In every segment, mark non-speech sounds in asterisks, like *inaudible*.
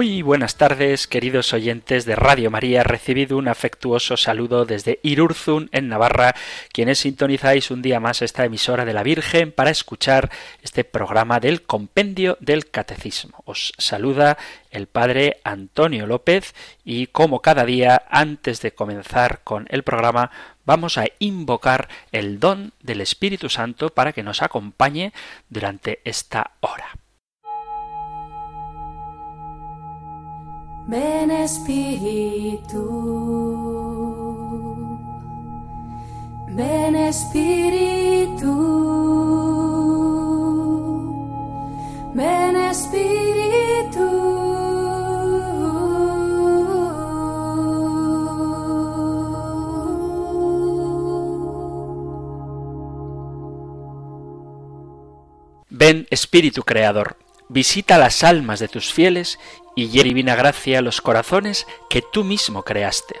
Muy buenas tardes, queridos oyentes de Radio María. Recibido un afectuoso saludo desde Irurzun, en Navarra, quienes sintonizáis un día más esta emisora de la Virgen para escuchar este programa del Compendio del Catecismo. Os saluda el Padre Antonio López y como cada día, antes de comenzar con el programa, vamos a invocar el don del Espíritu Santo para que nos acompañe durante esta hora. Ven Espíritu, ven Espíritu, ven Espíritu. Ven Espíritu Creador, visita las almas de tus fieles y divina gracia los corazones que tú mismo creaste.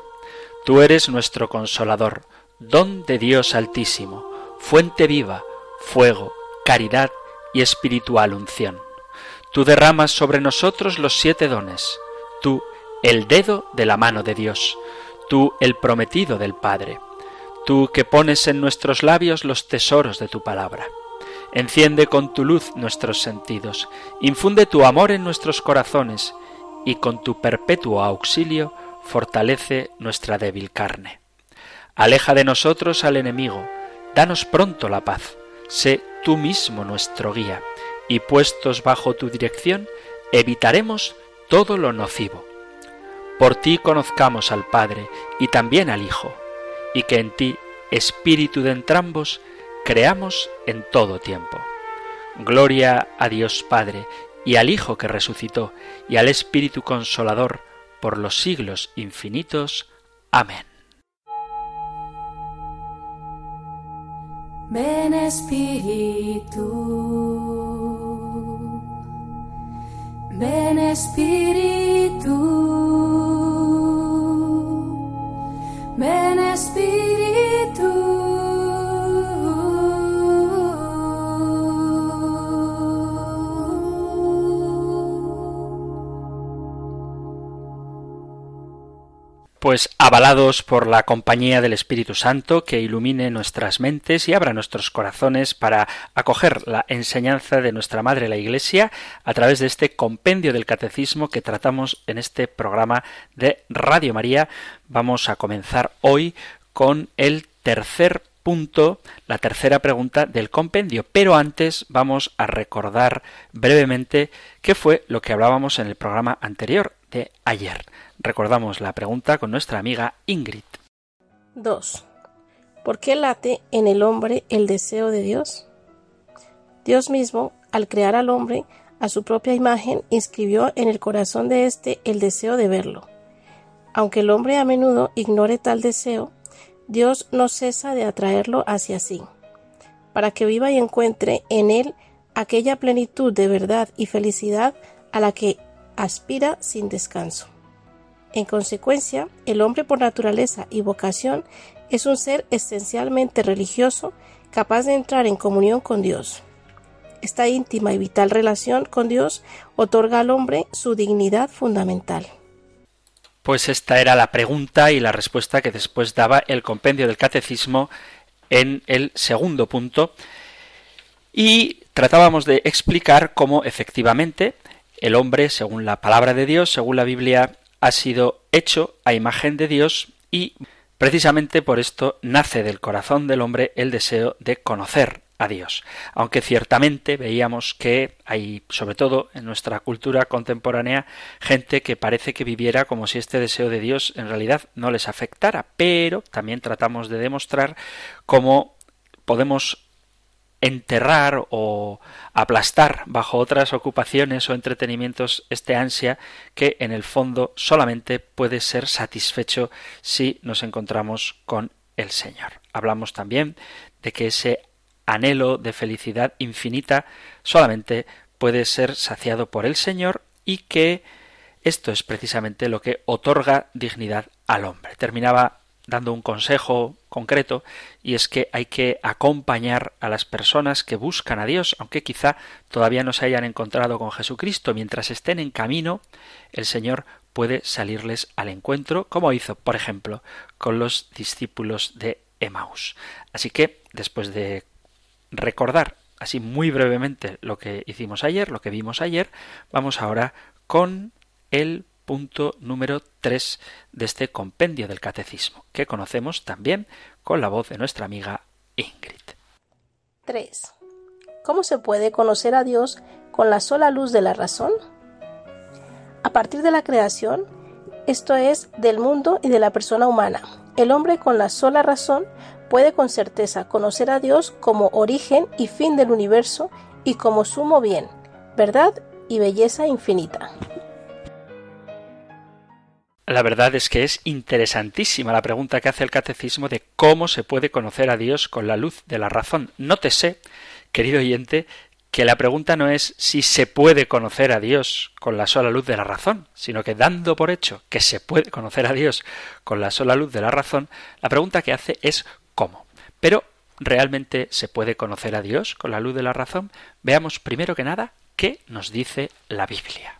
Tú eres nuestro consolador, don de Dios altísimo, fuente viva, fuego, caridad y espiritual unción. Tú derramas sobre nosotros los siete dones, tú el dedo de la mano de Dios, tú el prometido del Padre, tú que pones en nuestros labios los tesoros de tu palabra. Enciende con tu luz nuestros sentidos, infunde tu amor en nuestros corazones, y con tu perpetuo auxilio fortalece nuestra débil carne. Aleja de nosotros al enemigo, danos pronto la paz, sé tú mismo nuestro guía, y puestos bajo tu dirección, evitaremos todo lo nocivo. Por ti conozcamos al Padre y también al Hijo, y que en ti, Espíritu de entrambos, creamos en todo tiempo. Gloria a Dios Padre, y al Hijo que resucitó, y al Espíritu Consolador, por los siglos infinitos. Amén. Ven Espíritu, ven Espíritu, ven Espíritu. Pues avalados por la compañía del Espíritu Santo que ilumine nuestras mentes y abra nuestros corazones para acoger la enseñanza de nuestra Madre la Iglesia a través de este compendio del Catecismo que tratamos en este programa de Radio María, vamos a comenzar hoy con el tercer punto, la tercera pregunta del compendio. Pero antes vamos a recordar brevemente qué fue lo que hablábamos en el programa anterior de ayer. Recordamos la pregunta con nuestra amiga Ingrid. 2. ¿Por qué late en el hombre el deseo de Dios? Dios mismo, al crear al hombre a su propia imagen, inscribió en el corazón de éste el deseo de verlo. Aunque el hombre a menudo ignore tal deseo, Dios no cesa de atraerlo hacia sí, para que viva y encuentre en él aquella plenitud de verdad y felicidad a la que aspira sin descanso. En consecuencia, el hombre por naturaleza y vocación es un ser esencialmente religioso capaz de entrar en comunión con Dios. Esta íntima y vital relación con Dios otorga al hombre su dignidad fundamental. Pues esta era la pregunta y la respuesta que después daba el compendio del catecismo en el segundo punto. Y tratábamos de explicar cómo efectivamente el hombre, según la palabra de Dios, según la Biblia, ha sido hecho a imagen de Dios y precisamente por esto nace del corazón del hombre el deseo de conocer a Dios. Aunque ciertamente veíamos que hay, sobre todo en nuestra cultura contemporánea, gente que parece que viviera como si este deseo de Dios en realidad no les afectara, pero también tratamos de demostrar cómo podemos enterrar o aplastar bajo otras ocupaciones o entretenimientos este ansia que en el fondo solamente puede ser satisfecho si nos encontramos con el Señor. Hablamos también de que ese anhelo de felicidad infinita solamente puede ser saciado por el Señor y que esto es precisamente lo que otorga dignidad al hombre. Terminaba dando un consejo concreto y es que hay que acompañar a las personas que buscan a Dios, aunque quizá todavía no se hayan encontrado con Jesucristo. Mientras estén en camino, el Señor puede salirles al encuentro, como hizo, por ejemplo, con los discípulos de Emaús. Así que, después de recordar así muy brevemente lo que hicimos ayer, lo que vimos ayer, vamos ahora con el punto número 3 de este compendio del catecismo, que conocemos también con la voz de nuestra amiga Ingrid. 3. ¿Cómo se puede conocer a Dios con la sola luz de la razón? A partir de la creación, esto es, del mundo y de la persona humana, el hombre con la sola razón puede con certeza conocer a Dios como origen y fin del universo y como sumo bien, verdad y belleza infinita. La verdad es que es interesantísima la pregunta que hace el catecismo de cómo se puede conocer a Dios con la luz de la razón. Nótese, querido oyente, que la pregunta no es si se puede conocer a Dios con la sola luz de la razón, sino que dando por hecho que se puede conocer a Dios con la sola luz de la razón, la pregunta que hace es cómo. Pero ¿realmente se puede conocer a Dios con la luz de la razón? Veamos primero que nada qué nos dice la Biblia.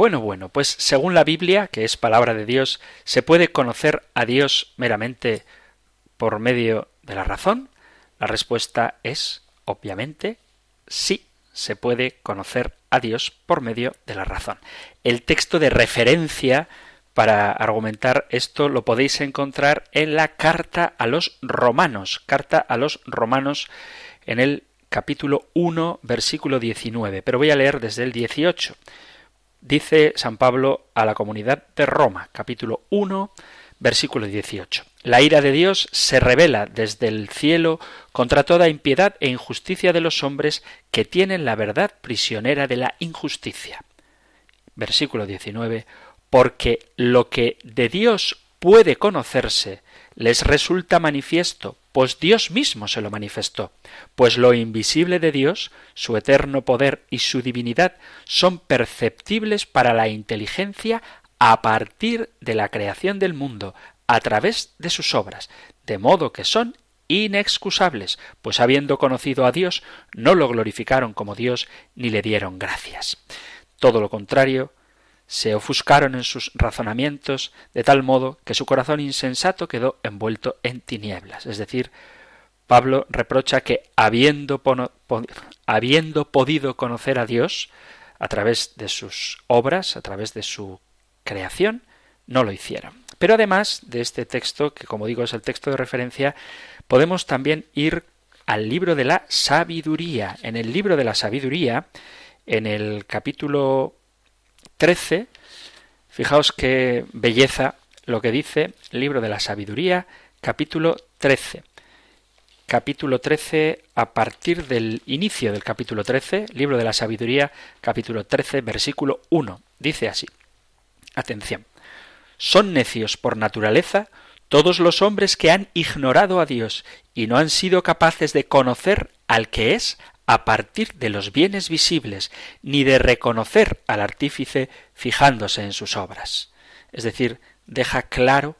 Bueno, bueno, pues según la Biblia, que es palabra de Dios, ¿se puede conocer a Dios meramente por medio de la razón? La respuesta es, obviamente, sí, se puede conocer a Dios por medio de la razón. El texto de referencia para argumentar esto lo podéis encontrar en la carta a los romanos, carta a los romanos en el capítulo 1, versículo 19, pero voy a leer desde el 18. Dice San Pablo a la comunidad de Roma, capítulo 1, versículo 18. La ira de Dios se revela desde el cielo contra toda impiedad e injusticia de los hombres que tienen la verdad prisionera de la injusticia. Versículo 19. Porque lo que de Dios puede conocerse les resulta manifiesto, pues Dios mismo se lo manifestó, pues lo invisible de Dios, su eterno poder y su divinidad son perceptibles para la inteligencia a partir de la creación del mundo, a través de sus obras, de modo que son inexcusables, pues habiendo conocido a Dios, no lo glorificaron como Dios ni le dieron gracias. Todo lo contrario, se ofuscaron en sus razonamientos de tal modo que su corazón insensato quedó envuelto en tinieblas. Es decir, Pablo reprocha que habiendo, habiendo podido conocer a Dios a través de sus obras, a través de su creación, no lo hicieron. Pero además de este texto, que como digo es el texto de referencia, podemos también ir al libro de la sabiduría. En el libro de la sabiduría, en el capítulo 13, fijaos qué belleza lo que dice el libro de la sabiduría, capítulo 13. Capítulo 13, a partir del inicio del capítulo 13, libro de la sabiduría, capítulo 13, versículo 1. Dice así. Atención. Son necios por naturaleza todos los hombres que han ignorado a Dios y no han sido capaces de conocer al que es a partir de los bienes visibles, ni de reconocer al artífice fijándose en sus obras. Es decir, deja claro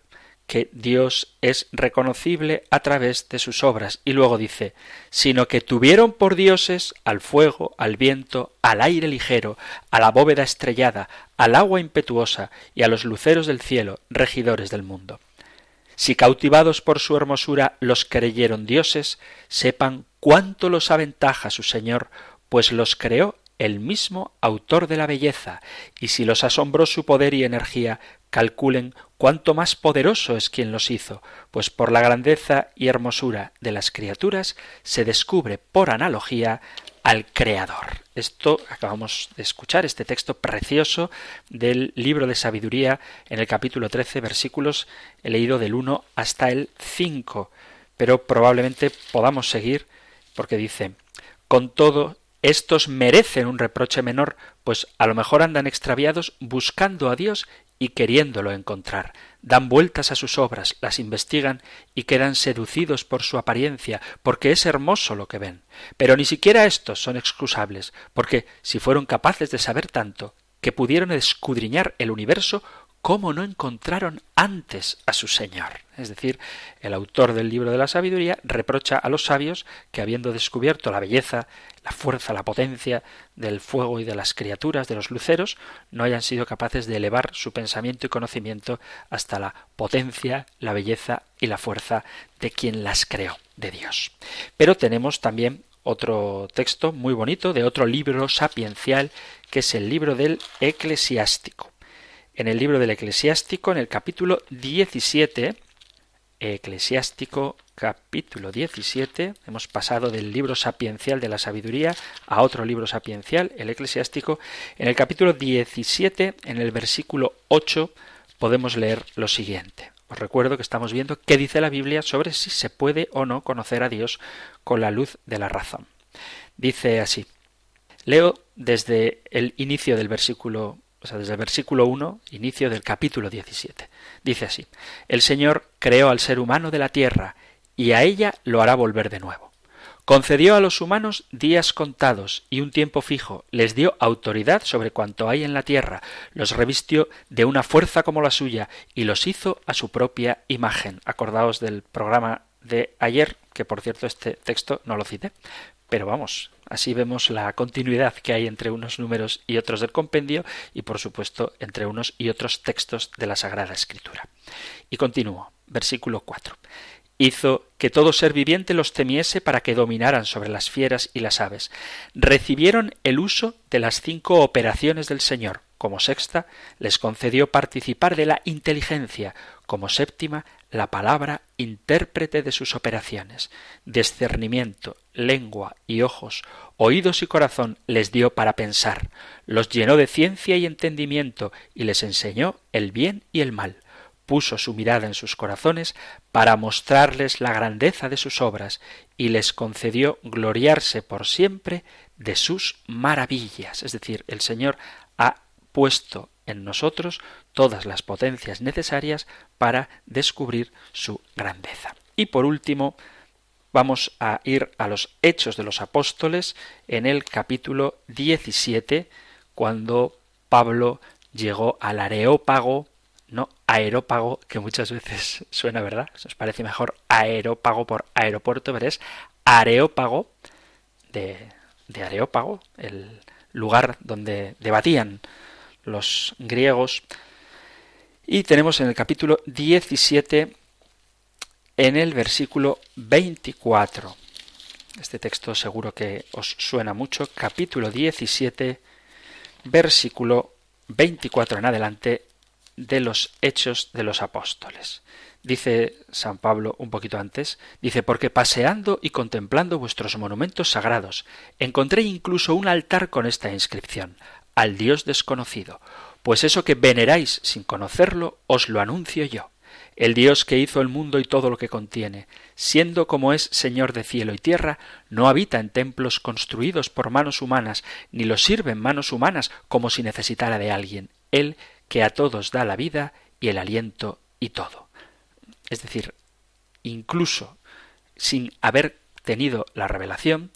que Dios es reconocible a través de sus obras. Y luego dice, sino que tuvieron por dioses al fuego, al viento, al aire ligero, a la bóveda estrellada, al agua impetuosa y a los luceros del cielo, regidores del mundo. Si cautivados por su hermosura los creyeron dioses, sepan cuánto los aventaja su Señor, pues los creó el mismo autor de la belleza, y si los asombró su poder y energía, calculen cuánto más poderoso es quien los hizo, pues por la grandeza y hermosura de las criaturas se descubre por analogía al Creador. Esto acabamos de escuchar, este texto precioso del libro de sabiduría en el capítulo 13, versículos he leído del 1 hasta el 5, pero probablemente podamos seguir porque dice, con todo, estos merecen un reproche menor, pues a lo mejor andan extraviados buscando a Dios y queriéndolo encontrar. Dan vueltas a sus obras, las investigan y quedan seducidos por su apariencia, porque es hermoso lo que ven. Pero ni siquiera estos son excusables, porque si fueron capaces de saber tanto, que pudieron escudriñar el universo, ¿cómo no encontraron antes a su Señor? Es decir, el autor del libro de la sabiduría reprocha a los sabios que habiendo descubierto la belleza, la fuerza, la potencia del fuego y de las criaturas, de los luceros, no hayan sido capaces de elevar su pensamiento y conocimiento hasta la potencia, la belleza y la fuerza de quien las creó, de Dios. Pero tenemos también otro texto muy bonito de otro libro sapiencial que es el libro del eclesiástico en el libro del eclesiástico, en el capítulo 17, eclesiástico capítulo 17, hemos pasado del libro sapiencial de la sabiduría a otro libro sapiencial, el eclesiástico, en el capítulo 17, en el versículo 8, podemos leer lo siguiente. Os recuerdo que estamos viendo qué dice la Biblia sobre si se puede o no conocer a Dios con la luz de la razón. Dice así. Leo desde el inicio del versículo o sea, desde el versículo 1, inicio del capítulo 17. Dice así, El Señor creó al ser humano de la tierra, y a ella lo hará volver de nuevo. Concedió a los humanos días contados y un tiempo fijo, les dio autoridad sobre cuanto hay en la tierra, los revistió de una fuerza como la suya y los hizo a su propia imagen. Acordaos del programa de ayer, que por cierto este texto no lo cité, pero vamos, así vemos la continuidad que hay entre unos números y otros del compendio y por supuesto entre unos y otros textos de la Sagrada Escritura. Y continúo, versículo 4. Hizo que todo ser viviente los temiese para que dominaran sobre las fieras y las aves. Recibieron el uso de las cinco operaciones del Señor. Como sexta, les concedió participar de la inteligencia. Como séptima, la palabra intérprete de sus operaciones. Discernimiento, lengua y ojos, oídos y corazón les dio para pensar, los llenó de ciencia y entendimiento y les enseñó el bien y el mal. Puso su mirada en sus corazones para mostrarles la grandeza de sus obras y les concedió gloriarse por siempre de sus maravillas. Es decir, el Señor ha puesto en nosotros todas las potencias necesarias para descubrir su grandeza. Y por último, vamos a ir a los Hechos de los Apóstoles en el capítulo 17, cuando Pablo llegó al Areópago, no aerópago, que muchas veces *laughs* suena, ¿verdad? Nos parece mejor aerópago por aeropuerto, pero es areópago de, de Areópago, el lugar donde debatían los griegos. Y tenemos en el capítulo 17, en el versículo 24. Este texto seguro que os suena mucho. Capítulo 17, versículo 24 en adelante de los Hechos de los Apóstoles. Dice San Pablo un poquito antes, dice, porque paseando y contemplando vuestros monumentos sagrados, encontré incluso un altar con esta inscripción, al Dios desconocido, pues eso que veneráis sin conocerlo, os lo anuncio yo. El Dios que hizo el mundo y todo lo que contiene, siendo como es Señor de cielo y tierra, no habita en templos construidos por manos humanas, ni lo sirven manos humanas como si necesitara de alguien. Él que a todos da la vida y el aliento y todo. Es decir, incluso sin haber tenido la revelación,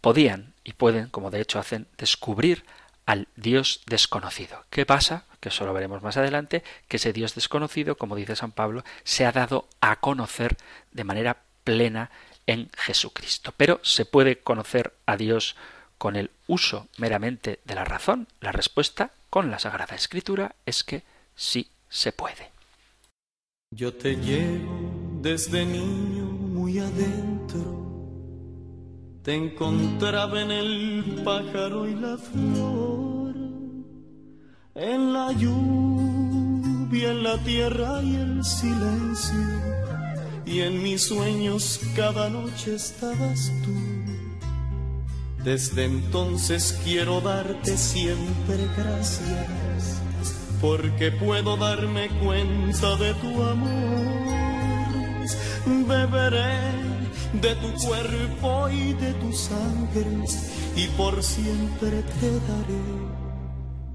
podían y pueden, como de hecho hacen, descubrir al Dios desconocido. ¿Qué pasa? Que eso lo veremos más adelante, que ese Dios desconocido, como dice San Pablo, se ha dado a conocer de manera plena en Jesucristo. Pero ¿se puede conocer a Dios con el uso meramente de la razón? La respuesta con la Sagrada Escritura es que sí se puede. Yo te llevo desde niño muy adentro te encontraba en el pájaro y la flor, en la lluvia en la tierra y el silencio, y en mis sueños cada noche estabas tú. Desde entonces quiero darte siempre gracias, porque puedo darme cuenta de tu amor. Beberé de tu cuerpo y de tu sangre, y por siempre te daré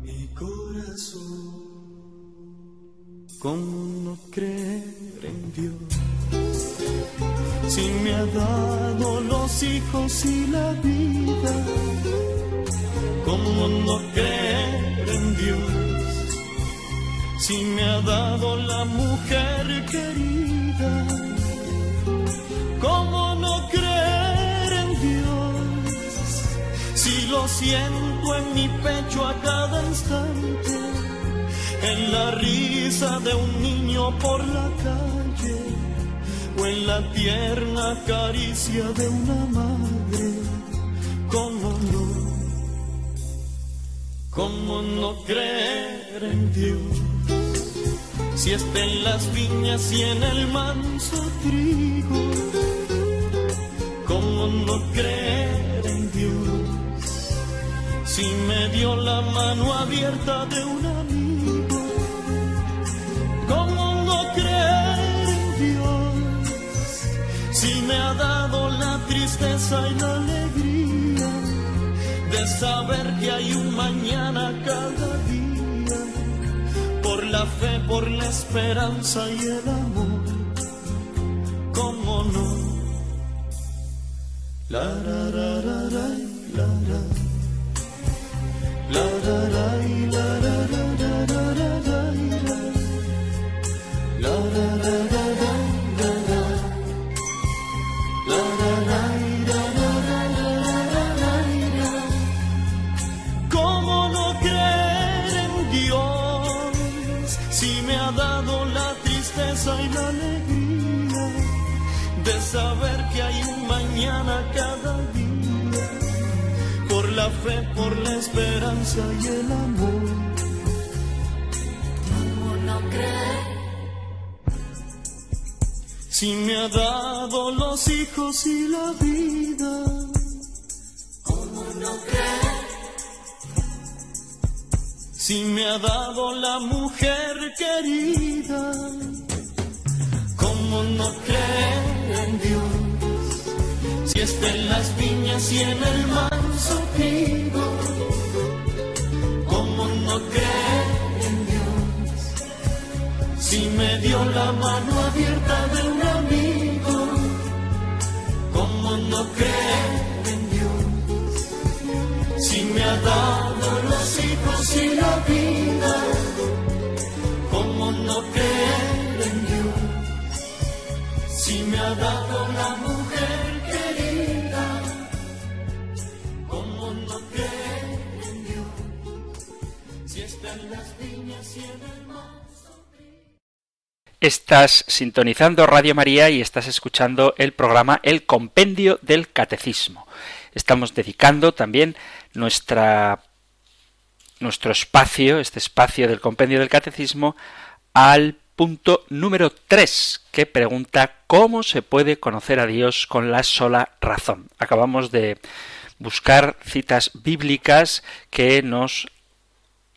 mi corazón. ¿Cómo no creer en Dios? Si me ha dado los hijos y la vida, ¿cómo no creer en Dios? Si me ha dado la mujer querida, lo siento en mi pecho a cada instante, en la risa de un niño por la calle, o en la tierna caricia de una madre, ¿cómo no? ¿Cómo no creer en Dios? Si está en las viñas y en el manso trigo, ¿cómo no creer en Dios? Si me dio la mano abierta de un amigo, ¿cómo no creer en Dios? Si me ha dado la tristeza y la alegría de saber que hay un mañana cada día, por la fe, por la esperanza y el amor, ¿cómo no? La, ra, ra, ra, la, saber que hay un mañana? Por la fe, por la esperanza y el amor. ¿Cómo no creer? Si me ha dado los hijos y la vida, ¿Cómo no creer? si me ha dado la mujer querida, ¿cómo no creer en Dios? Si está en las viñas y en el manso trigo, ¿cómo no creer en Dios? Si me dio la mano abierta de un amigo, ¿cómo no creer en Dios? Si me ha dado los hijos y la vida, ¿cómo no creer en Dios? Si me ha dado la mujer Estás sintonizando Radio María y estás escuchando el programa El Compendio del Catecismo. Estamos dedicando también nuestra, nuestro espacio, este espacio del Compendio del Catecismo, al punto número 3, que pregunta cómo se puede conocer a Dios con la sola razón. Acabamos de buscar citas bíblicas que nos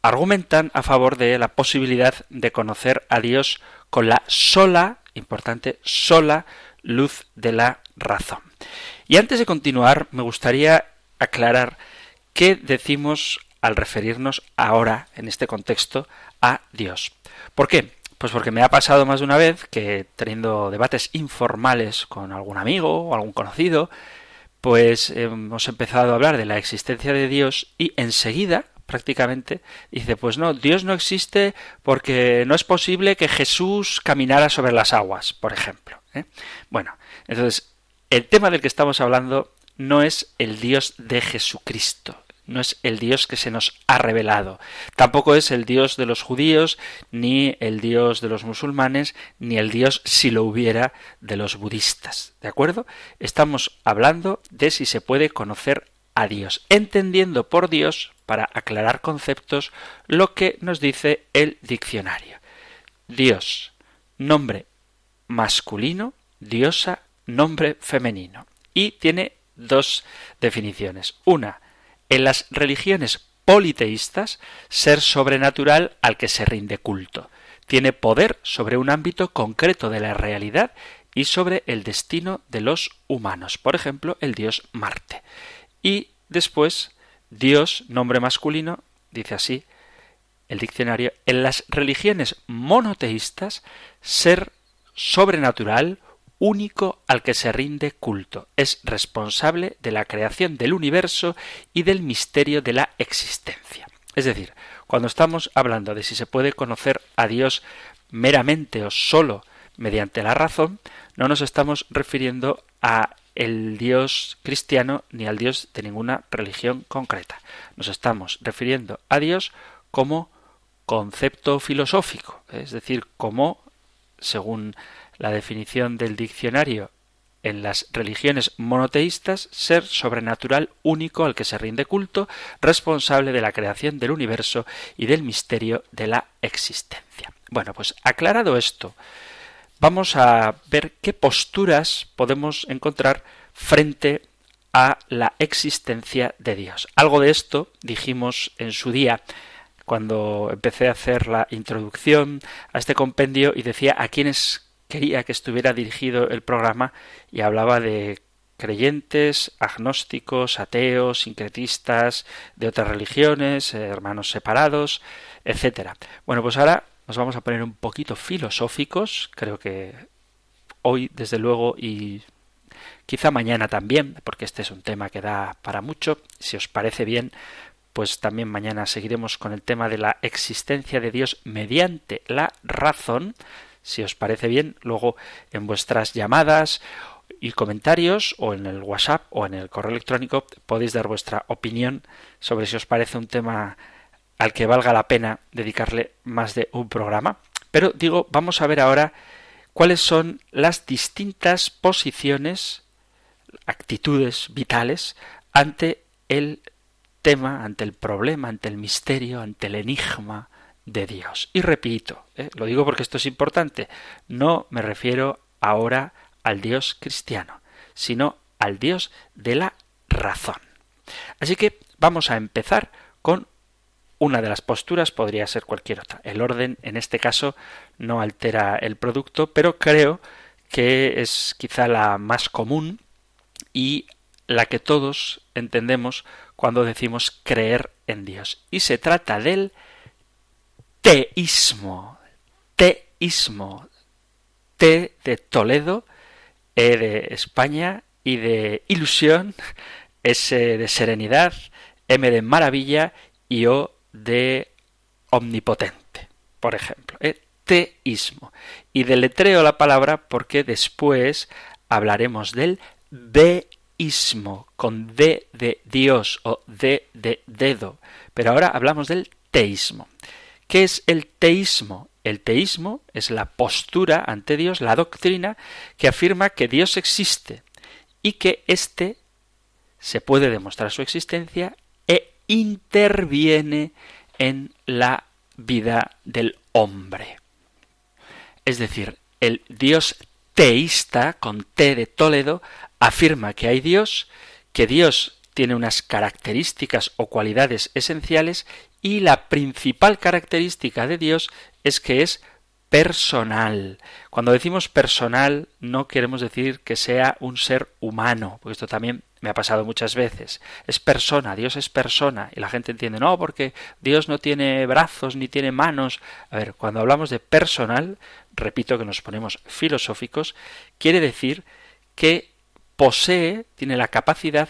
argumentan a favor de la posibilidad de conocer a Dios con la sola, importante, sola luz de la razón. Y antes de continuar, me gustaría aclarar qué decimos al referirnos ahora, en este contexto, a Dios. ¿Por qué? Pues porque me ha pasado más de una vez que teniendo debates informales con algún amigo o algún conocido, pues hemos empezado a hablar de la existencia de Dios y enseguida prácticamente dice pues no Dios no existe porque no es posible que Jesús caminara sobre las aguas por ejemplo ¿eh? bueno entonces el tema del que estamos hablando no es el Dios de Jesucristo no es el Dios que se nos ha revelado. Tampoco es el Dios de los judíos, ni el Dios de los musulmanes, ni el Dios, si lo hubiera, de los budistas. ¿De acuerdo? Estamos hablando de si se puede conocer a Dios, entendiendo por Dios, para aclarar conceptos, lo que nos dice el diccionario. Dios, nombre masculino, diosa, nombre femenino. Y tiene dos definiciones. Una, en las religiones politeístas, ser sobrenatural al que se rinde culto. Tiene poder sobre un ámbito concreto de la realidad y sobre el destino de los humanos. Por ejemplo, el dios Marte. Y después, Dios, nombre masculino, dice así el diccionario, en las religiones monoteístas, ser sobrenatural, único al que se rinde culto. Es responsable de la creación del universo y del misterio de la existencia. Es decir, cuando estamos hablando de si se puede conocer a Dios meramente o solo mediante la razón, no nos estamos refiriendo a el Dios cristiano ni al Dios de ninguna religión concreta. Nos estamos refiriendo a Dios como concepto filosófico, es decir, como, según la definición del diccionario en las religiones monoteístas, ser sobrenatural único al que se rinde culto, responsable de la creación del universo y del misterio de la existencia. Bueno, pues aclarado esto, vamos a ver qué posturas podemos encontrar frente a la existencia de Dios. Algo de esto dijimos en su día cuando empecé a hacer la introducción a este compendio y decía a quienes quería que estuviera dirigido el programa y hablaba de creyentes, agnósticos, ateos, sincretistas, de otras religiones, eh, hermanos separados, etcétera. Bueno, pues ahora nos vamos a poner un poquito filosóficos, creo que hoy desde luego y quizá mañana también, porque este es un tema que da para mucho, si os parece bien, pues también mañana seguiremos con el tema de la existencia de Dios mediante la razón, si os parece bien, luego en vuestras llamadas y comentarios o en el WhatsApp o en el correo electrónico podéis dar vuestra opinión sobre si os parece un tema al que valga la pena dedicarle más de un programa. Pero digo, vamos a ver ahora cuáles son las distintas posiciones, actitudes vitales ante el tema, ante el problema, ante el misterio, ante el enigma de Dios. Y repito, ¿eh? lo digo porque esto es importante, no me refiero ahora al Dios cristiano, sino al Dios de la razón. Así que vamos a empezar con una de las posturas, podría ser cualquier otra. El orden, en este caso, no altera el producto, pero creo que es quizá la más común y la que todos entendemos cuando decimos creer en Dios. Y se trata del teísmo. Teísmo. T de Toledo, E de España, I de ilusión, S de serenidad, M de maravilla y O de omnipotente, por ejemplo. ¿eh? Teísmo. Y deletreo la palabra porque después hablaremos del deísmo, con D de Dios o D de dedo. Pero ahora hablamos del teísmo. ¿Qué es el teísmo? El teísmo es la postura ante Dios, la doctrina que afirma que Dios existe y que éste se puede demostrar su existencia interviene en la vida del hombre. Es decir, el Dios teísta, con T de Toledo, afirma que hay Dios, que Dios tiene unas características o cualidades esenciales y la principal característica de Dios es que es personal. Cuando decimos personal no queremos decir que sea un ser humano, porque esto también me ha pasado muchas veces. Es persona, Dios es persona. Y la gente entiende, no, porque Dios no tiene brazos ni tiene manos. A ver, cuando hablamos de personal, repito que nos ponemos filosóficos, quiere decir que posee, tiene la capacidad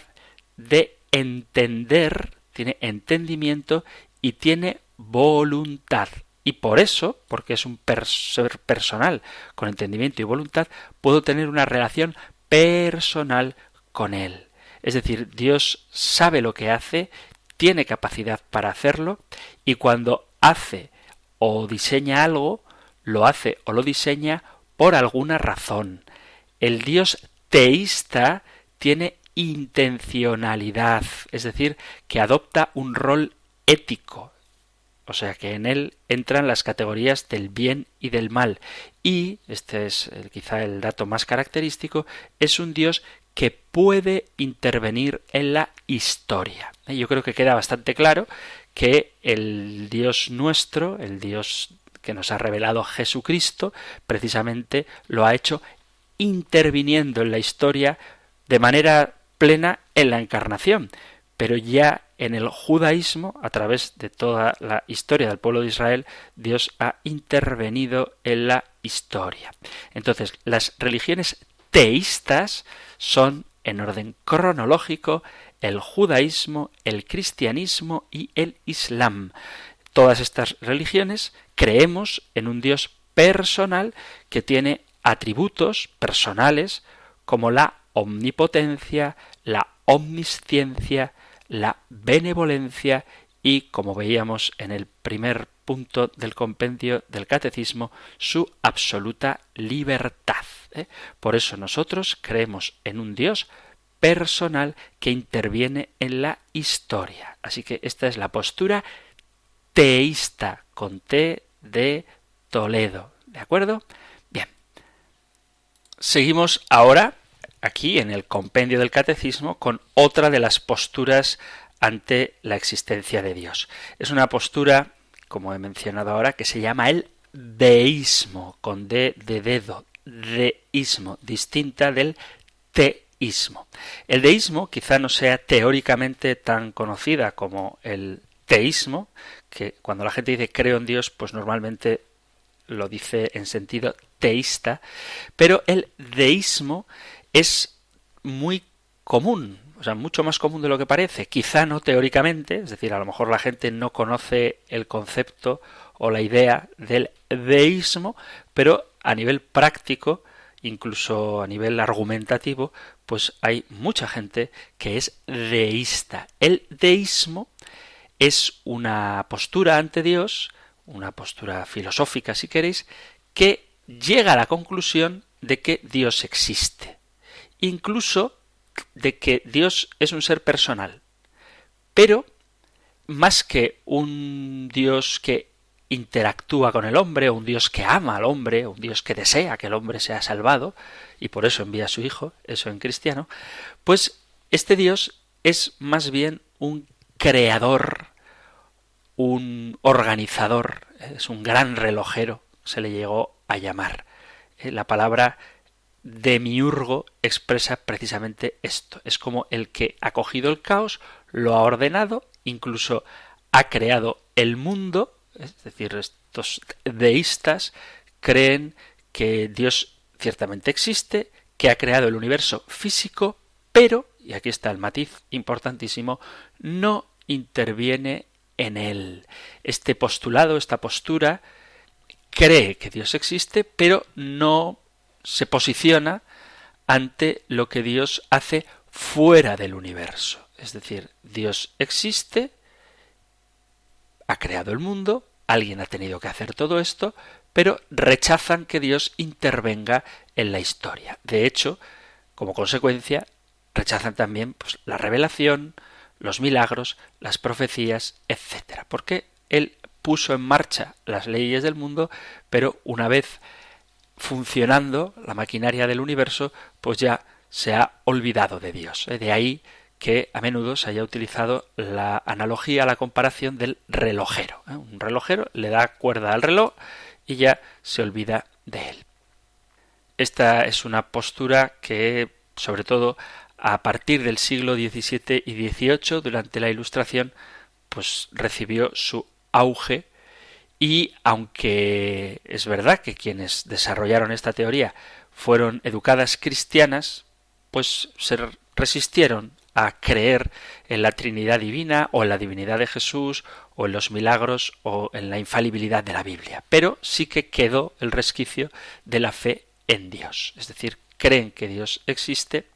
de entender, tiene entendimiento y tiene voluntad. Y por eso, porque es un ser personal con entendimiento y voluntad, puedo tener una relación personal con Él. Es decir, Dios sabe lo que hace, tiene capacidad para hacerlo, y cuando hace o diseña algo, lo hace o lo diseña por alguna razón. El Dios teísta tiene intencionalidad, es decir, que adopta un rol ético, o sea que en él entran las categorías del bien y del mal. Y, este es quizá el dato más característico, es un Dios que puede intervenir en la historia. Yo creo que queda bastante claro que el Dios nuestro, el Dios que nos ha revelado Jesucristo, precisamente lo ha hecho interviniendo en la historia de manera plena en la encarnación. Pero ya en el judaísmo, a través de toda la historia del pueblo de Israel, Dios ha intervenido en la historia. Entonces, las religiones teístas son, en orden cronológico, el judaísmo, el cristianismo y el islam. Todas estas religiones creemos en un Dios personal que tiene atributos personales como la omnipotencia, la omnisciencia, la benevolencia y, como veíamos en el primer punto del compendio del catecismo, su absoluta libertad. ¿eh? Por eso nosotros creemos en un Dios personal que interviene en la historia. Así que esta es la postura teísta con T de Toledo. ¿De acuerdo? Bien. Seguimos ahora aquí en el compendio del catecismo con otra de las posturas ante la existencia de Dios. Es una postura, como he mencionado ahora, que se llama el deísmo, con D de dedo, deísmo, distinta del teísmo. El deísmo quizá no sea teóricamente tan conocida como el teísmo, que cuando la gente dice creo en Dios, pues normalmente lo dice en sentido teísta, pero el deísmo es muy común, o sea, mucho más común de lo que parece. Quizá no teóricamente, es decir, a lo mejor la gente no conoce el concepto o la idea del deísmo, pero a nivel práctico, incluso a nivel argumentativo, pues hay mucha gente que es deísta. El deísmo es una postura ante Dios, una postura filosófica si queréis, que llega a la conclusión de que Dios existe incluso de que Dios es un ser personal. Pero, más que un Dios que interactúa con el hombre, un Dios que ama al hombre, un Dios que desea que el hombre sea salvado, y por eso envía a su Hijo, eso en cristiano, pues este Dios es más bien un creador, un organizador, es un gran relojero, se le llegó a llamar. Eh, la palabra demiurgo expresa precisamente esto. Es como el que ha cogido el caos, lo ha ordenado, incluso ha creado el mundo, es decir, estos deístas creen que Dios ciertamente existe, que ha creado el universo físico, pero, y aquí está el matiz importantísimo, no interviene en él. Este postulado, esta postura, cree que Dios existe, pero no se posiciona ante lo que Dios hace fuera del universo. Es decir, Dios existe, ha creado el mundo, alguien ha tenido que hacer todo esto, pero rechazan que Dios intervenga en la historia. De hecho, como consecuencia, rechazan también pues, la revelación, los milagros, las profecías, etc. Porque Él puso en marcha las leyes del mundo, pero una vez funcionando la maquinaria del universo, pues ya se ha olvidado de Dios. De ahí que a menudo se haya utilizado la analogía, la comparación del relojero. ¿eh? Un relojero le da cuerda al reloj y ya se olvida de él. Esta es una postura que, sobre todo a partir del siglo XVII y XVIII, durante la Ilustración, pues recibió su auge y aunque es verdad que quienes desarrollaron esta teoría fueron educadas cristianas, pues se resistieron a creer en la Trinidad divina o en la divinidad de Jesús o en los milagros o en la infalibilidad de la Biblia. Pero sí que quedó el resquicio de la fe en Dios. Es decir, creen que Dios existe,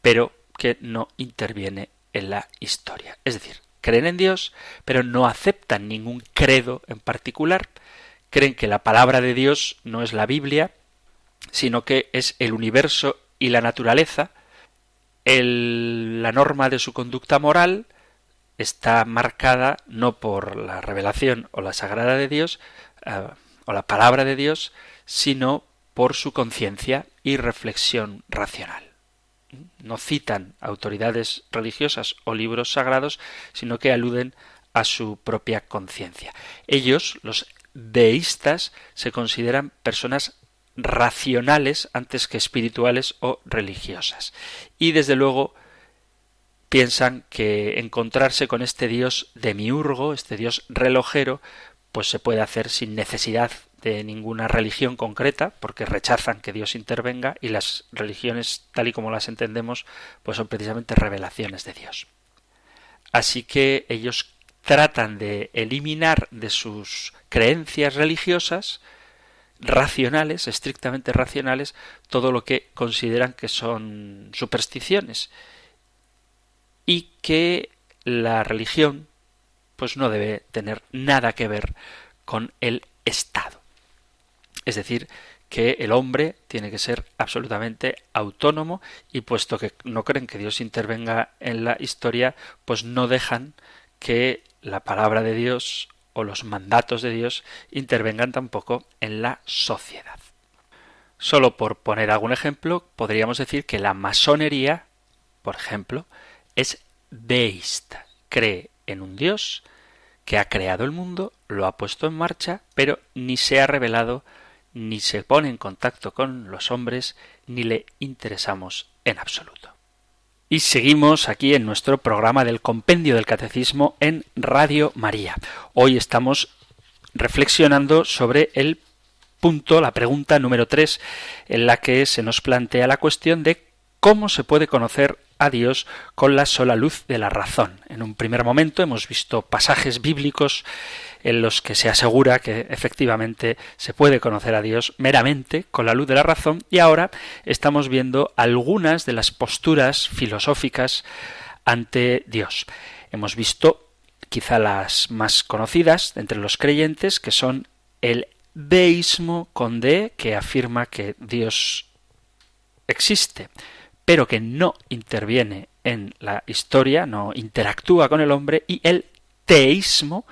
pero que no interviene en la historia. Es decir, creen en Dios, pero no aceptan ningún credo en particular, creen que la palabra de Dios no es la Biblia, sino que es el universo y la naturaleza, la norma de su conducta moral, está marcada no por la revelación o la sagrada de Dios eh, o la palabra de Dios, sino por su conciencia y reflexión racional. No citan autoridades religiosas o libros sagrados, sino que aluden a su propia conciencia. Ellos, los deístas, se consideran personas racionales antes que espirituales o religiosas. Y desde luego piensan que encontrarse con este dios demiurgo, este dios relojero, pues se puede hacer sin necesidad de ninguna religión concreta, porque rechazan que Dios intervenga y las religiones, tal y como las entendemos, pues son precisamente revelaciones de Dios. Así que ellos tratan de eliminar de sus creencias religiosas racionales, estrictamente racionales, todo lo que consideran que son supersticiones y que la religión pues no debe tener nada que ver con el Estado. Es decir, que el hombre tiene que ser absolutamente autónomo y puesto que no creen que Dios intervenga en la historia, pues no dejan que la palabra de Dios o los mandatos de Dios intervengan tampoco en la sociedad. Solo por poner algún ejemplo, podríamos decir que la masonería, por ejemplo, es deísta, cree en un Dios que ha creado el mundo, lo ha puesto en marcha, pero ni se ha revelado, ni se pone en contacto con los hombres, ni le interesamos en absoluto. Y seguimos aquí en nuestro programa del Compendio del Catecismo en Radio María. Hoy estamos reflexionando sobre el punto, la pregunta número 3, en la que se nos plantea la cuestión de cómo se puede conocer a Dios con la sola luz de la razón. En un primer momento hemos visto pasajes bíblicos en los que se asegura que efectivamente se puede conocer a Dios meramente con la luz de la razón y ahora estamos viendo algunas de las posturas filosóficas ante Dios. Hemos visto quizá las más conocidas entre los creyentes que son el deísmo con D que afirma que Dios existe pero que no interviene en la historia, no interactúa con el hombre, y el teísmo,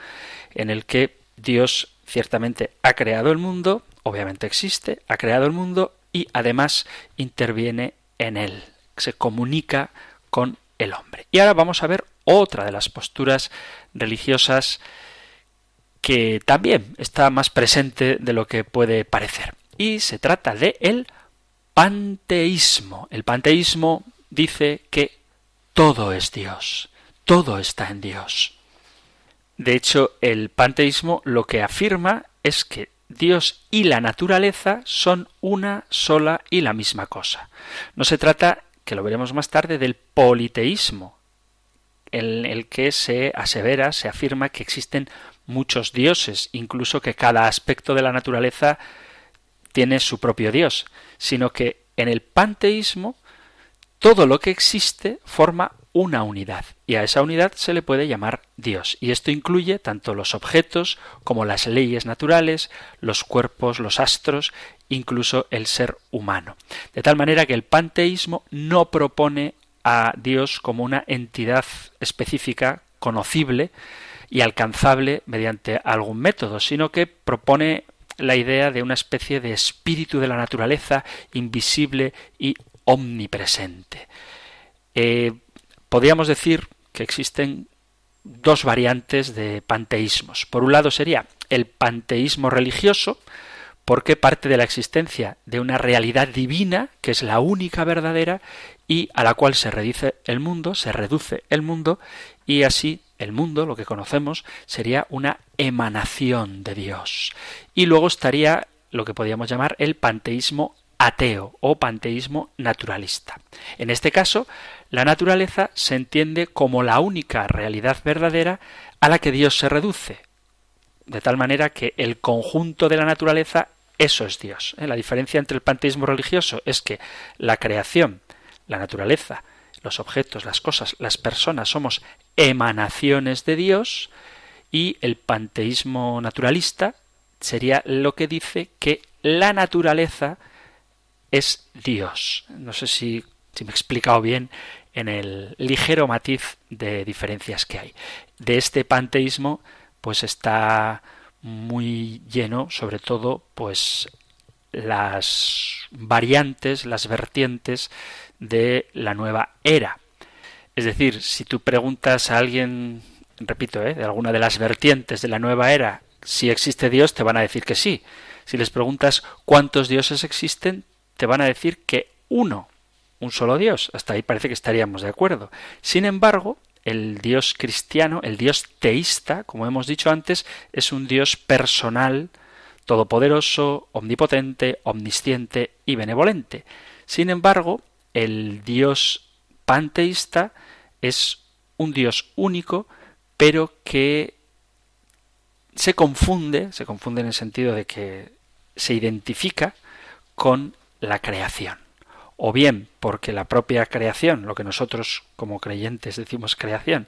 en el que Dios ciertamente ha creado el mundo, obviamente existe, ha creado el mundo y además interviene en él, se comunica con el hombre. Y ahora vamos a ver otra de las posturas religiosas que también está más presente de lo que puede parecer. Y se trata de el panteísmo. El panteísmo dice que todo es Dios, todo está en Dios. De hecho, el panteísmo lo que afirma es que Dios y la naturaleza son una sola y la misma cosa. No se trata, que lo veremos más tarde, del politeísmo, en el que se asevera, se afirma que existen muchos dioses, incluso que cada aspecto de la naturaleza tiene su propio Dios, sino que en el panteísmo todo lo que existe forma una unidad y a esa unidad se le puede llamar Dios. Y esto incluye tanto los objetos como las leyes naturales, los cuerpos, los astros, incluso el ser humano. De tal manera que el panteísmo no propone a Dios como una entidad específica, conocible y alcanzable mediante algún método, sino que propone la idea de una especie de espíritu de la naturaleza invisible y omnipresente. Eh, podríamos decir que existen dos variantes de panteísmos. Por un lado sería el panteísmo religioso, porque parte de la existencia de una realidad divina, que es la única verdadera, y a la cual se reduce el mundo, se reduce el mundo, y así el mundo, lo que conocemos, sería una emanación de Dios. Y luego estaría lo que podríamos llamar el panteísmo ateo o panteísmo naturalista. En este caso, la naturaleza se entiende como la única realidad verdadera a la que Dios se reduce, de tal manera que el conjunto de la naturaleza, eso es Dios. ¿eh? La diferencia entre el panteísmo religioso es que la creación, la naturaleza, los objetos, las cosas, las personas somos emanaciones de Dios y el panteísmo naturalista sería lo que dice que la naturaleza es Dios. No sé si, me he explicado bien en el ligero matiz de diferencias que hay. De este panteísmo, pues está muy lleno, sobre todo, pues las variantes, las vertientes de la nueva era. Es decir, si tú preguntas a alguien, repito, ¿eh? de alguna de las vertientes de la nueva era, si existe Dios, te van a decir que sí. Si les preguntas cuántos dioses existen, te van a decir que uno, un solo Dios. Hasta ahí parece que estaríamos de acuerdo. Sin embargo, el Dios cristiano, el Dios teísta, como hemos dicho antes, es un Dios personal, todopoderoso, omnipotente, omnisciente y benevolente. Sin embargo, el Dios panteísta es un Dios único, pero que se confunde, se confunde en el sentido de que se identifica con la creación. O bien porque la propia creación, lo que nosotros como creyentes decimos creación,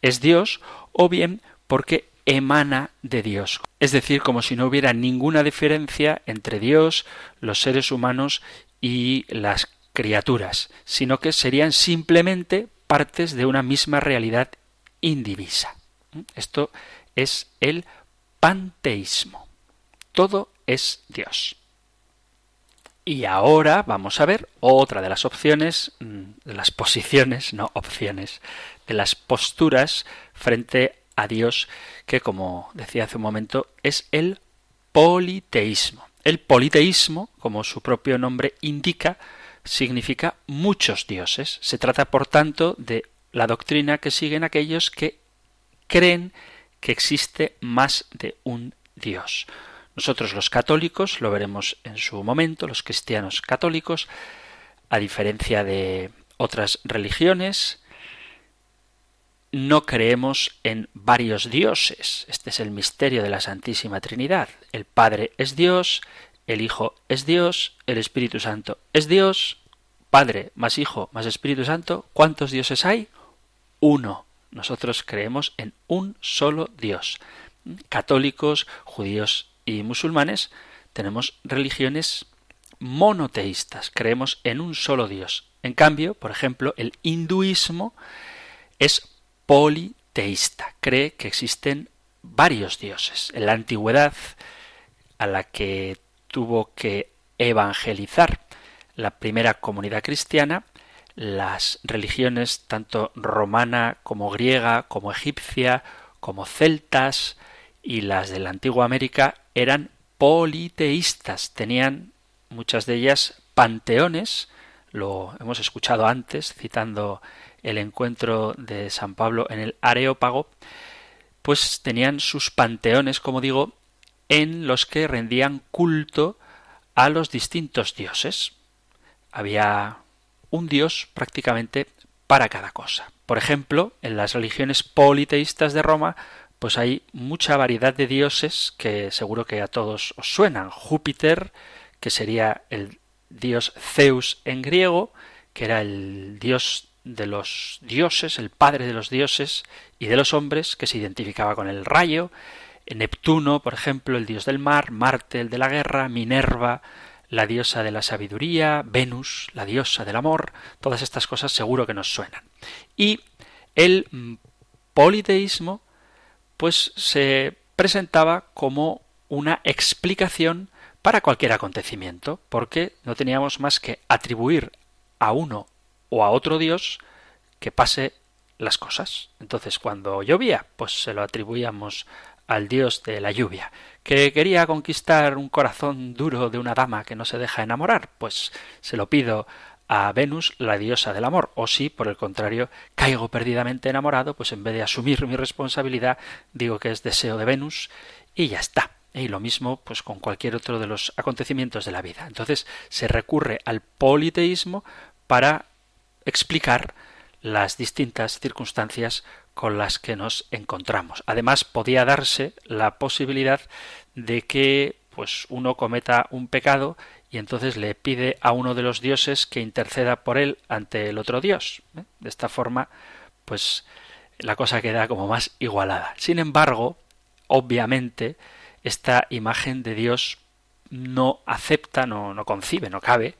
es Dios, o bien porque emana de Dios. Es decir, como si no hubiera ninguna diferencia entre Dios, los seres humanos y las criaturas, sino que serían simplemente partes de una misma realidad indivisa. Esto es el panteísmo. Todo es Dios. Y ahora vamos a ver otra de las opciones, mm, de las posiciones, no opciones, de las posturas frente a Dios, que como decía hace un momento, es el politeísmo. El politeísmo, como su propio nombre indica, significa muchos dioses. Se trata, por tanto, de la doctrina que siguen aquellos que creen que existe más de un Dios. Nosotros los católicos, lo veremos en su momento, los cristianos católicos, a diferencia de otras religiones, no creemos en varios dioses. Este es el misterio de la Santísima Trinidad. El Padre es Dios, el Hijo es Dios, el Espíritu Santo es Dios, Padre más Hijo más Espíritu Santo. ¿Cuántos dioses hay? Uno. Nosotros creemos en un solo Dios. Católicos, judíos y musulmanes tenemos religiones monoteístas, creemos en un solo Dios. En cambio, por ejemplo, el hinduismo es politeísta, cree que existen varios dioses. En la antigüedad, a la que tuvo que evangelizar la primera comunidad cristiana, las religiones tanto romana como griega, como egipcia, como celtas y las de la antigua América eran politeístas, tenían muchas de ellas panteones, lo hemos escuchado antes, citando el encuentro de San Pablo en el Areópago, pues tenían sus panteones, como digo, en los que rendían culto a los distintos dioses. Había un dios prácticamente para cada cosa. Por ejemplo, en las religiones politeístas de Roma pues hay mucha variedad de dioses que seguro que a todos os suenan. Júpiter, que sería el dios Zeus en griego, que era el dios de los dioses, el padre de los dioses y de los hombres, que se identificaba con el rayo. Neptuno, por ejemplo, el dios del mar, Marte, el de la guerra, Minerva, la diosa de la sabiduría, Venus, la diosa del amor, todas estas cosas seguro que nos suenan. Y el politeísmo pues se presentaba como una explicación para cualquier acontecimiento, porque no teníamos más que atribuir a uno o a otro Dios que pase las cosas. Entonces, cuando llovía, pues se lo atribuíamos al dios de la lluvia. Que quería conquistar un corazón duro de una dama que no se deja enamorar, pues se lo pido a Venus, la diosa del amor, o si, por el contrario, caigo perdidamente enamorado, pues en vez de asumir mi responsabilidad, digo que es deseo de Venus y ya está. Y lo mismo pues con cualquier otro de los acontecimientos de la vida. Entonces se recurre al politeísmo para explicar las distintas circunstancias con las que nos encontramos. Además, podía darse la posibilidad de que pues uno cometa un pecado y entonces le pide a uno de los dioses que interceda por él ante el otro dios. ¿eh? De esta forma, pues la cosa queda como más igualada. Sin embargo, obviamente, esta imagen de Dios no acepta, no, no concibe, no cabe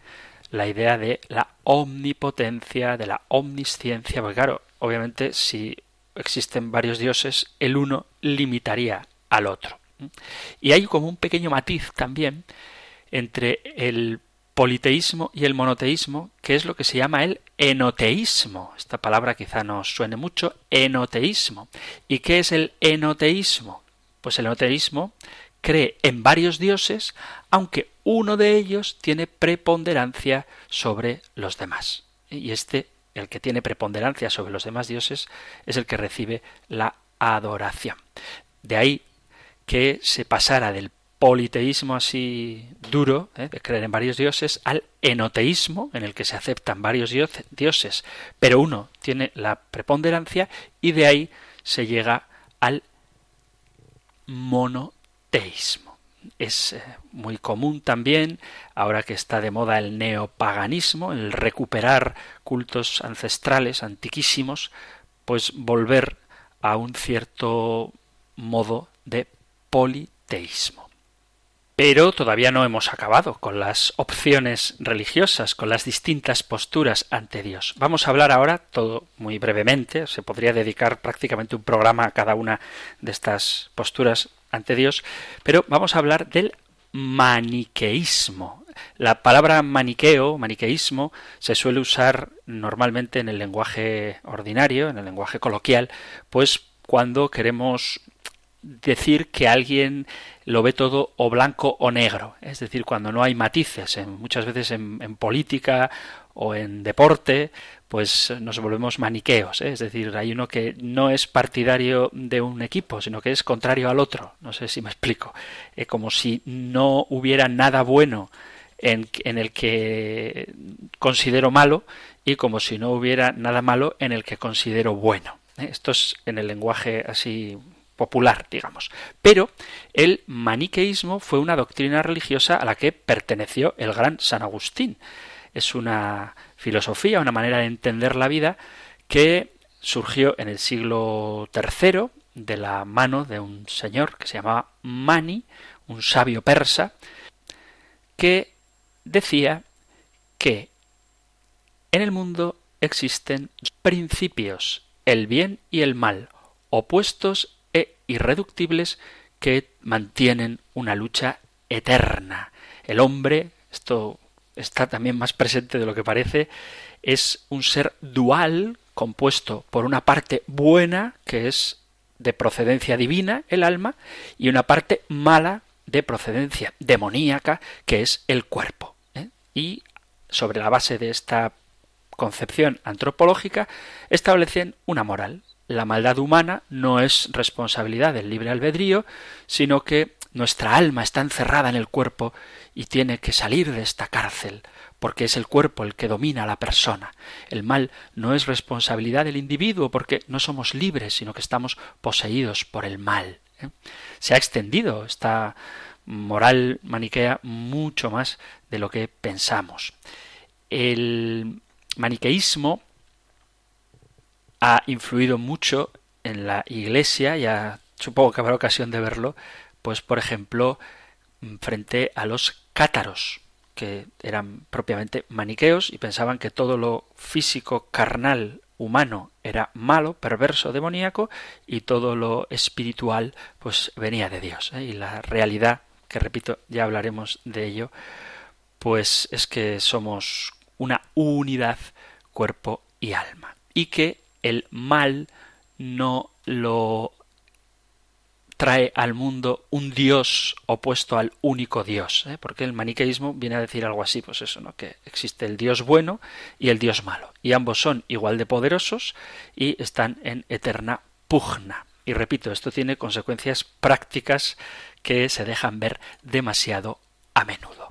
la idea de la omnipotencia, de la omnisciencia, porque claro, obviamente si existen varios dioses, el uno limitaría al otro. Y hay como un pequeño matiz también entre el politeísmo y el monoteísmo, que es lo que se llama el enoteísmo. Esta palabra quizá no suene mucho, enoteísmo. ¿Y qué es el enoteísmo? Pues el enoteísmo cree en varios dioses, aunque uno de ellos tiene preponderancia sobre los demás. Y este, el que tiene preponderancia sobre los demás dioses, es el que recibe la adoración. De ahí que se pasara del politeísmo así duro, ¿eh? de creer en varios dioses, al enoteísmo, en el que se aceptan varios dioses, pero uno tiene la preponderancia, y de ahí se llega al monoteísmo. Es eh, muy común también, ahora que está de moda el neopaganismo, el recuperar cultos ancestrales antiquísimos, pues volver a un cierto modo de politeísmo. Pero todavía no hemos acabado con las opciones religiosas, con las distintas posturas ante Dios. Vamos a hablar ahora, todo muy brevemente, se podría dedicar prácticamente un programa a cada una de estas posturas ante Dios, pero vamos a hablar del maniqueísmo. La palabra maniqueo, maniqueísmo, se suele usar normalmente en el lenguaje ordinario, en el lenguaje coloquial, pues cuando queremos decir que alguien lo ve todo o blanco o negro, es decir, cuando no hay matices, en, muchas veces en, política o en deporte, pues nos volvemos maniqueos, ¿eh? es decir, hay uno que no es partidario de un equipo, sino que es contrario al otro, no sé si me *laughs* explico, eh, como si no hubiera nada bueno en, en el que considero malo y como si no hubiera nada malo en el que considero bueno. ¿eh? Esto es en el lenguaje así popular, digamos. Pero el maniqueísmo fue una doctrina religiosa a la que perteneció el gran San Agustín. Es una filosofía, una manera de entender la vida que surgió en el siglo III de la mano de un señor que se llamaba Mani, un sabio persa, que decía que en el mundo existen principios, el bien y el mal, opuestos irreductibles que mantienen una lucha eterna. El hombre, esto está también más presente de lo que parece, es un ser dual compuesto por una parte buena, que es de procedencia divina, el alma, y una parte mala de procedencia demoníaca, que es el cuerpo. ¿eh? Y sobre la base de esta concepción antropológica establecen una moral, la maldad humana no es responsabilidad del libre albedrío, sino que nuestra alma está encerrada en el cuerpo y tiene que salir de esta cárcel, porque es el cuerpo el que domina a la persona. El mal no es responsabilidad del individuo, porque no somos libres, sino que estamos poseídos por el mal. ¿eh? Se ha extendido esta moral maniquea mucho más de lo que pensamos. El maniqueísmo ha influido mucho en la Iglesia, ya supongo que habrá ocasión de verlo, pues por ejemplo, frente a los cátaros, que eran propiamente maniqueos y pensaban que todo lo físico, carnal, humano era malo, perverso, demoníaco, y todo lo espiritual pues venía de Dios. ¿eh? Y la realidad, que repito, ya hablaremos de ello, pues es que somos una unidad, cuerpo y alma. Y que el mal no lo trae al mundo un Dios opuesto al único Dios, ¿eh? porque el maniqueísmo viene a decir algo así, pues eso, ¿no? que existe el Dios bueno y el Dios malo, y ambos son igual de poderosos y están en eterna pugna. Y repito, esto tiene consecuencias prácticas que se dejan ver demasiado a menudo.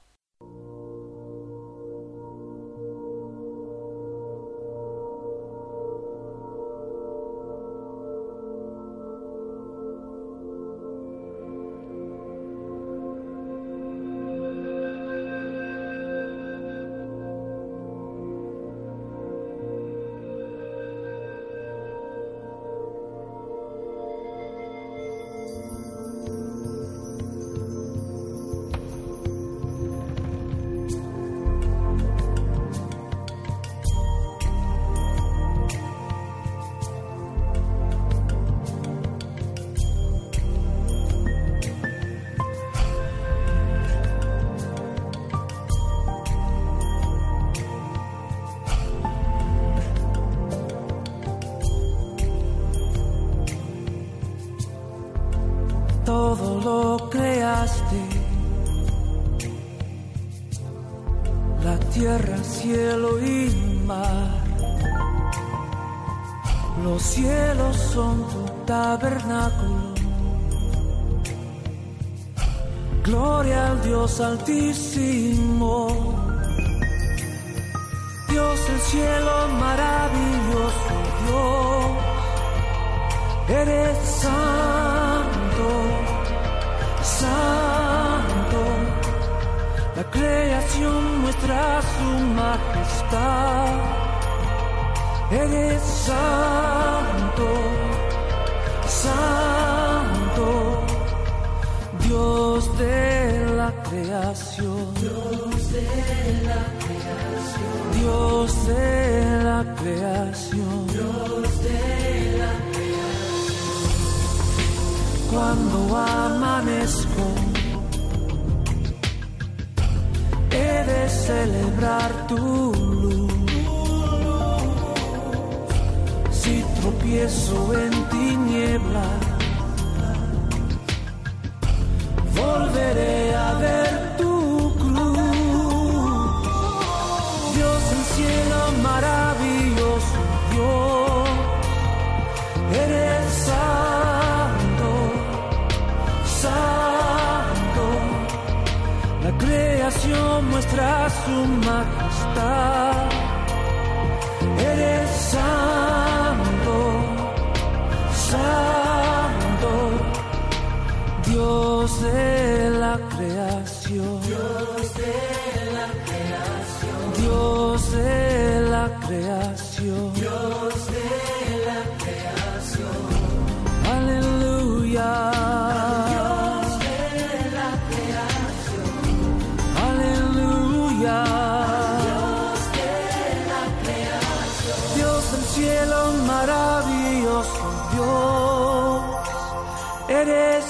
Eres santo, santo. Dios de la creación. Dios de la creación. Dios de la creación. Dios de la creación. Cuando amanezco, he de celebrar tu luz. Tropiezo en tinieblas volveré a ver tu cruz. Dios en cielo maravilloso, Dios, eres santo, santo. La creación muestra su majestad.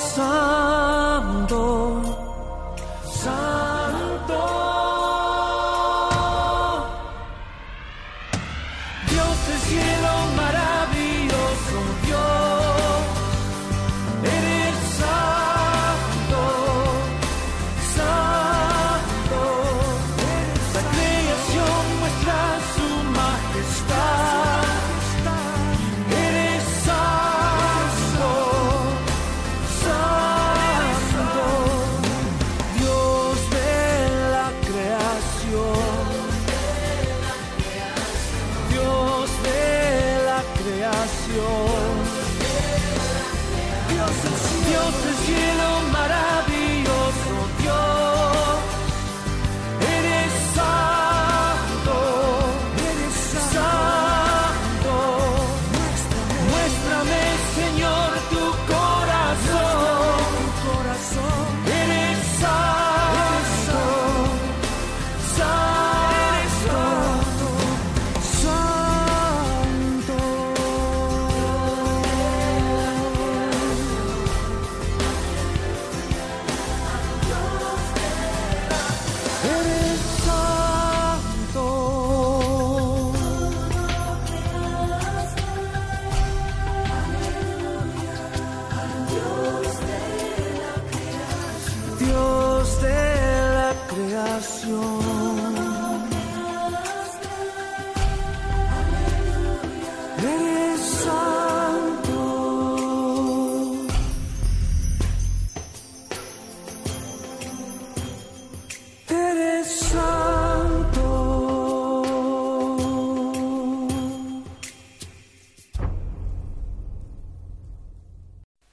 Eres santo,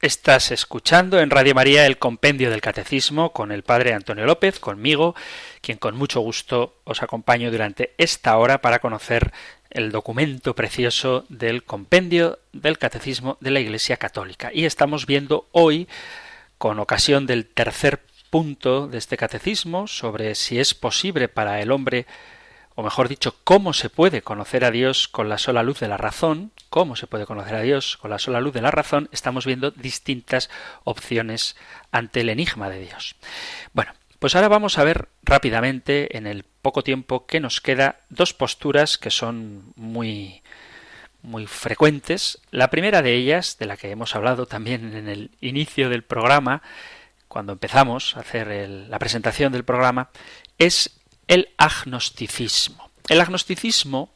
Estás escuchando en Radio María el Compendio del Catecismo con el Padre Antonio López, conmigo, quien con mucho gusto os acompaño durante esta hora para conocer el documento precioso del Compendio del Catecismo de la Iglesia Católica. Y estamos viendo hoy, con ocasión del tercer punto de este catecismo, sobre si es posible para el hombre o mejor dicho, cómo se puede conocer a Dios con la sola luz de la razón, cómo se puede conocer a Dios con la sola luz de la razón, estamos viendo distintas opciones ante el enigma de Dios. Bueno, pues ahora vamos a ver rápidamente, en el poco tiempo que nos queda, dos posturas que son muy muy frecuentes. La primera de ellas, de la que hemos hablado también en el inicio del programa, cuando empezamos a hacer la presentación del programa, es el agnosticismo. El agnosticismo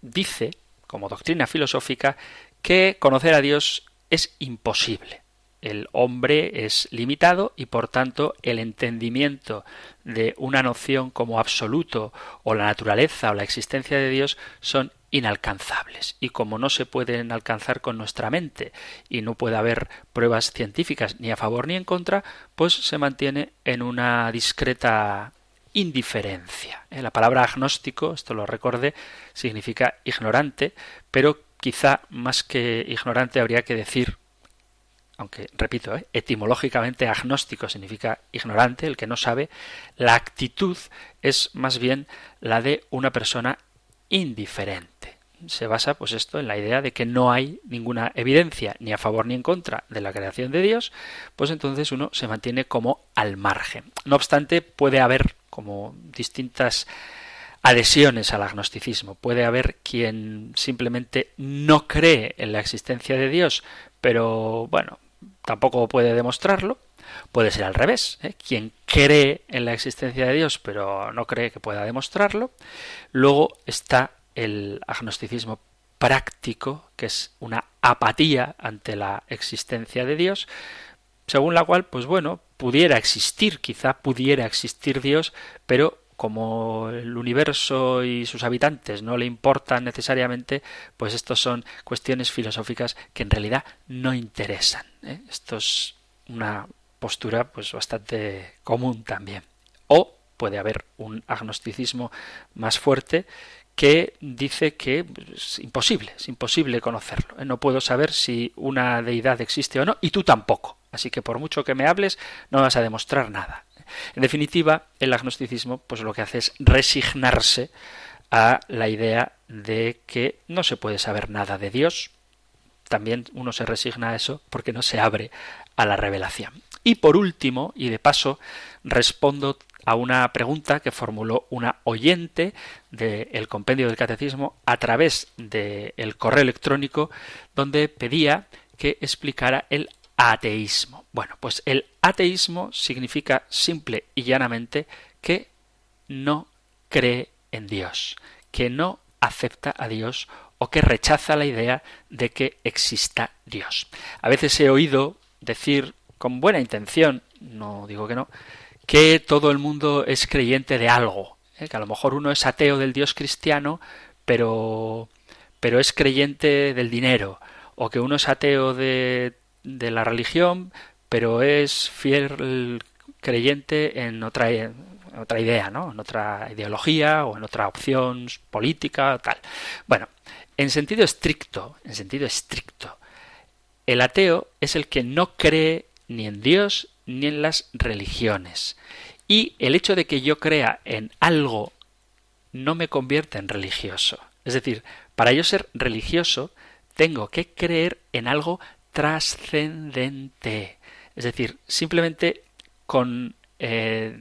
dice, como doctrina filosófica, que conocer a Dios es imposible. El hombre es limitado y por tanto el entendimiento de una noción como absoluto o la naturaleza o la existencia de Dios son inalcanzables. Y como no se pueden alcanzar con nuestra mente y no puede haber pruebas científicas ni a favor ni en contra, pues se mantiene en una discreta indiferencia. Eh, la palabra agnóstico, esto lo recordé, significa ignorante, pero quizá más que ignorante habría que decir aunque repito, eh, etimológicamente agnóstico significa ignorante, el que no sabe, la actitud es más bien la de una persona indiferente. Se basa pues esto en la idea de que no hay ninguna evidencia ni a favor ni en contra de la creación de Dios, pues entonces uno se mantiene como al margen. No obstante, puede haber como distintas adhesiones al agnosticismo. Puede haber quien simplemente no cree en la existencia de Dios, pero bueno, tampoco puede demostrarlo. Puede ser al revés. ¿eh? Quien cree en la existencia de Dios, pero no cree que pueda demostrarlo. Luego está el agnosticismo práctico, que es una apatía ante la existencia de Dios, según la cual, pues bueno, pudiera existir, quizá pudiera existir Dios, pero como el universo y sus habitantes no le importan necesariamente, pues estos son cuestiones filosóficas que en realidad no interesan. ¿eh? Esto es una postura pues bastante común también. O puede haber un agnosticismo más fuerte que dice que es imposible, es imposible conocerlo. No puedo saber si una deidad existe o no, y tú tampoco. Así que por mucho que me hables, no vas a demostrar nada. En definitiva, el agnosticismo, pues lo que hace es resignarse a la idea de que no se puede saber nada de Dios. También uno se resigna a eso porque no se abre a la revelación. Y por último, y de paso, respondo a una pregunta que formuló una oyente del compendio del catecismo a través del correo electrónico donde pedía que explicara el ateísmo. Bueno, pues el ateísmo significa simple y llanamente que no cree en Dios, que no acepta a Dios o que rechaza la idea de que exista Dios. A veces he oído decir con buena intención, no digo que no, que todo el mundo es creyente de algo, ¿eh? que a lo mejor uno es ateo del Dios cristiano, pero pero es creyente del dinero, o que uno es ateo de, de la religión, pero es fiel creyente en otra, otra idea, ¿no? En otra ideología o en otra opción política, tal. Bueno, en sentido estricto, en sentido estricto, el ateo es el que no cree ni en Dios ni en las religiones. Y el hecho de que yo crea en algo no me convierte en religioso. Es decir, para yo ser religioso, tengo que creer en algo trascendente. Es decir, simplemente con eh,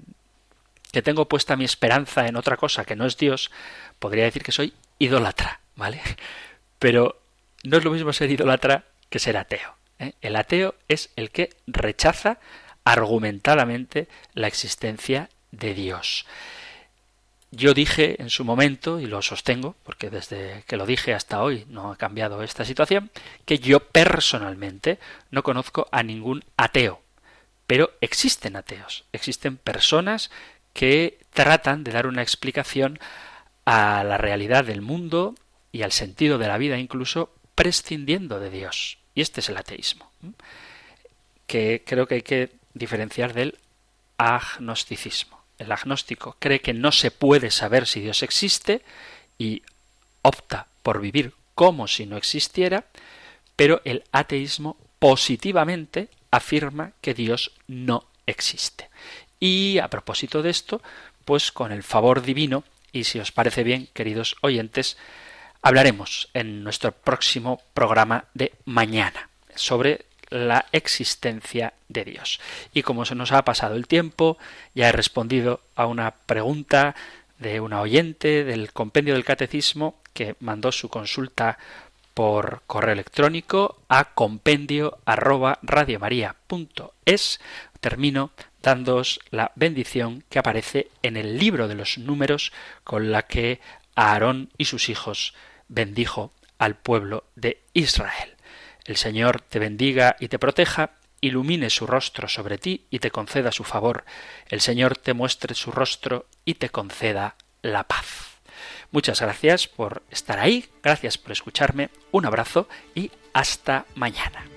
que tengo puesta mi esperanza en otra cosa que no es Dios, podría decir que soy idólatra, ¿vale? *laughs* Pero no es lo mismo ser idólatra que ser ateo. ¿Eh? El ateo es el que rechaza argumentadamente la existencia de Dios. Yo dije en su momento, y lo sostengo, porque desde que lo dije hasta hoy no ha cambiado esta situación, que yo personalmente no conozco a ningún ateo. Pero existen ateos, existen personas que tratan de dar una explicación a la realidad del mundo y al sentido de la vida incluso prescindiendo de Dios. Y este es el ateísmo, que creo que hay que diferenciar del agnosticismo. El agnóstico cree que no se puede saber si Dios existe y opta por vivir como si no existiera, pero el ateísmo positivamente afirma que Dios no existe. Y a propósito de esto, pues con el favor divino, y si os parece bien, queridos oyentes, hablaremos en nuestro próximo programa de mañana sobre la existencia de Dios. Y como se nos ha pasado el tiempo, ya he respondido a una pregunta de una oyente del compendio del catecismo que mandó su consulta por correo electrónico a compendio arroba radiomaria.es. Termino dándoos la bendición que aparece en el libro de los números con la que Aarón y sus hijos bendijo al pueblo de Israel. El Señor te bendiga y te proteja, ilumine su rostro sobre ti y te conceda su favor. El Señor te muestre su rostro y te conceda la paz. Muchas gracias por estar ahí, gracias por escucharme, un abrazo y hasta mañana.